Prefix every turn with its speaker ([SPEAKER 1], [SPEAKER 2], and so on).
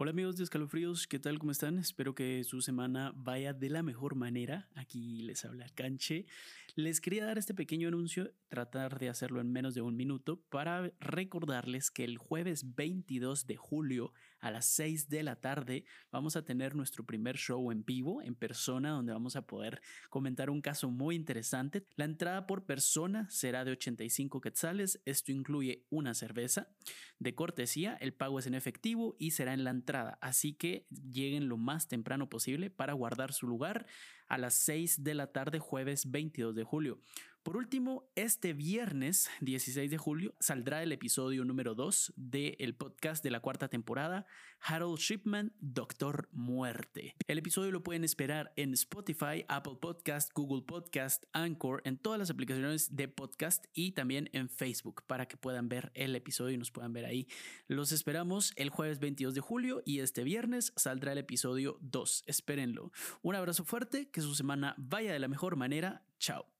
[SPEAKER 1] Hola amigos de Escalofríos, ¿qué tal? ¿Cómo están? Espero que su semana vaya de la mejor manera. Aquí les habla Canche. Les quería dar este pequeño anuncio, tratar de hacerlo en menos de un minuto, para recordarles que el jueves 22 de julio a las 6 de la tarde vamos a tener nuestro primer show en vivo, en persona, donde vamos a poder comentar un caso muy interesante. La entrada por persona será de 85 quetzales. Esto incluye una cerveza de cortesía, el pago es en efectivo y será en la así que lleguen lo más temprano posible para guardar su lugar a las 6 de la tarde jueves 22 de julio. Por último, este viernes 16 de julio saldrá el episodio número 2 del podcast de la cuarta temporada, Harold Shipman, Doctor Muerte. El episodio lo pueden esperar en Spotify, Apple Podcast, Google Podcast, Anchor, en todas las aplicaciones de podcast y también en Facebook para que puedan ver el episodio y nos puedan ver ahí. Los esperamos el jueves 22 de julio y este viernes saldrá el episodio 2. Espérenlo. Un abrazo fuerte, que su semana vaya de la mejor manera. Chao.